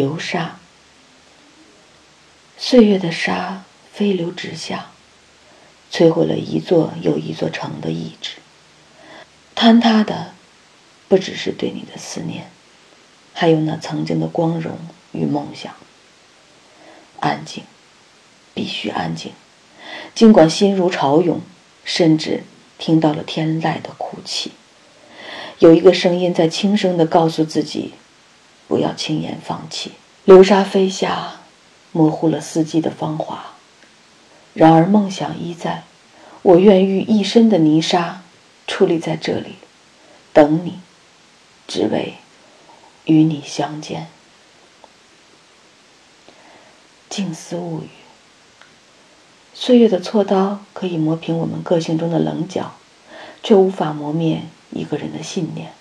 流沙。岁月的沙飞流直下，摧毁了一座又一座城的意志。坍塌的，不只是对你的思念，还有那曾经的光荣与梦想。安静，必须安静。尽管心如潮涌，甚至听到了天籁的哭泣，有一个声音在轻声地告诉自己：不要轻言放弃。流沙飞下，模糊了四季的芳华。然而梦想依在，我愿遇一身的泥沙，矗立在这里，等你，只为与你相见。静思物语。岁月的锉刀可以磨平我们个性中的棱角，却无法磨灭一个人的信念。